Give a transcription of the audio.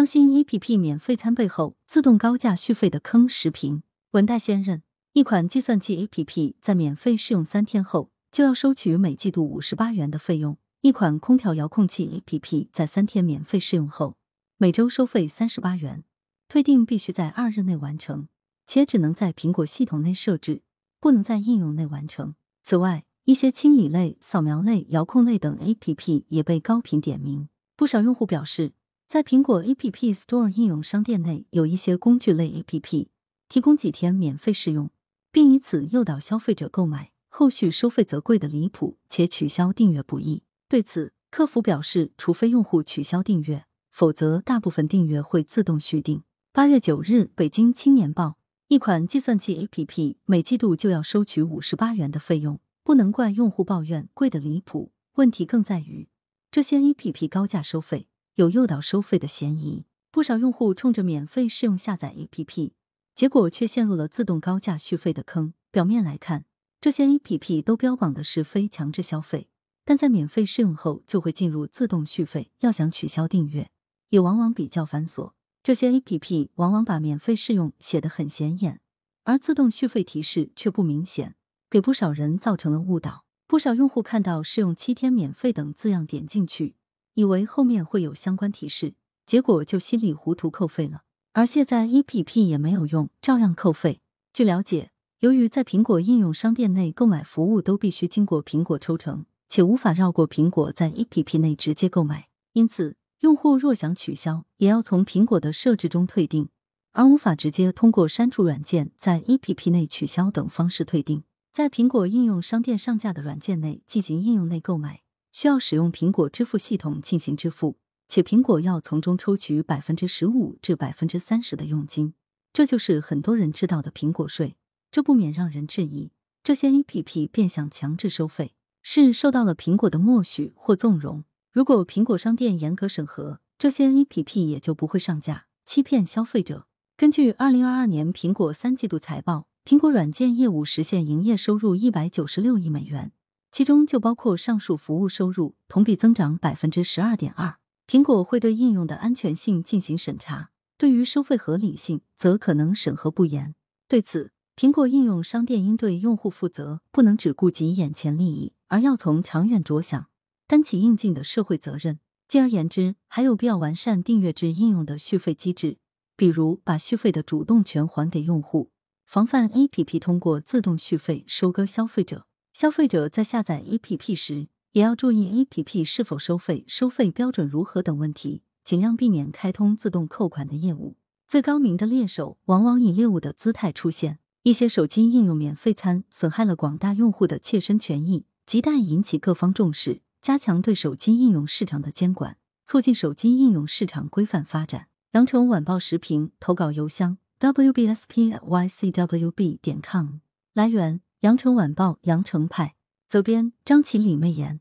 当新 APP 免费餐背后自动高价续费的坑视频。文代先任，一款计算器 APP 在免费试用三天后就要收取每季度五十八元的费用；一款空调遥控器 APP 在三天免费试用后，每周收费三十八元，退订必须在二日内完成，且只能在苹果系统内设置，不能在应用内完成。此外，一些清理类、扫描类、遥控类等 APP 也被高频点名。不少用户表示。在苹果 App Store 应用商店内，有一些工具类 App 提供几天免费试用，并以此诱导消费者购买，后续收费则贵得离谱，且取消订阅不易。对此，客服表示，除非用户取消订阅，否则大部分订阅会自动续订。八月九日，北京青年报，一款计算器 App 每季度就要收取五十八元的费用，不能怪用户抱怨贵得离谱，问题更在于这些 App 高价收费。有诱导收费的嫌疑，不少用户冲着免费试用下载 APP，结果却陷入了自动高价续费的坑。表面来看，这些 APP 都标榜的是非强制消费，但在免费试用后就会进入自动续费，要想取消订阅，也往往比较繁琐。这些 APP 往往把免费试用写得很显眼，而自动续费提示却不明显，给不少人造成了误导。不少用户看到试用七天免费等字样点进去。以为后面会有相关提示，结果就稀里糊涂扣费了。而卸载 APP 也没有用，照样扣费。据了解，由于在苹果应用商店内购买服务都必须经过苹果抽成，且无法绕过苹果在 APP 内直接购买，因此用户若想取消，也要从苹果的设置中退订，而无法直接通过删除软件在 APP 内取消等方式退订。在苹果应用商店上架的软件内进行应用内购买。需要使用苹果支付系统进行支付，且苹果要从中抽取百分之十五至百分之三十的佣金，这就是很多人知道的苹果税。这不免让人质疑，这些 A P P 变相强制收费，是受到了苹果的默许或纵容。如果苹果商店严格审核，这些 A P P 也就不会上架，欺骗消费者。根据二零二二年苹果三季度财报，苹果软件业务实现营业收入一百九十六亿美元。其中就包括上述服务收入，同比增长百分之十二点二。苹果会对应用的安全性进行审查，对于收费合理性，则可能审核不严。对此，苹果应用商店应对用户负责，不能只顾及眼前利益，而要从长远着想，担起应尽的社会责任。进而言之，还有必要完善订阅制应用的续费机制，比如把续费的主动权还给用户，防范 APP 通过自动续费收割消费者。消费者在下载 APP 时，也要注意 APP 是否收费、收费标准如何等问题，尽量避免开通自动扣款的业务。最高明的猎手往往以猎物的姿态出现。一些手机应用免费餐损害了广大用户的切身权益，亟待引起各方重视，加强对手机应用市场的监管，促进手机应用市场规范发展。羊城晚报时评投稿邮箱：wbspycwb 点 com。来源。羊城晚报羊城派责编张起李媚妍。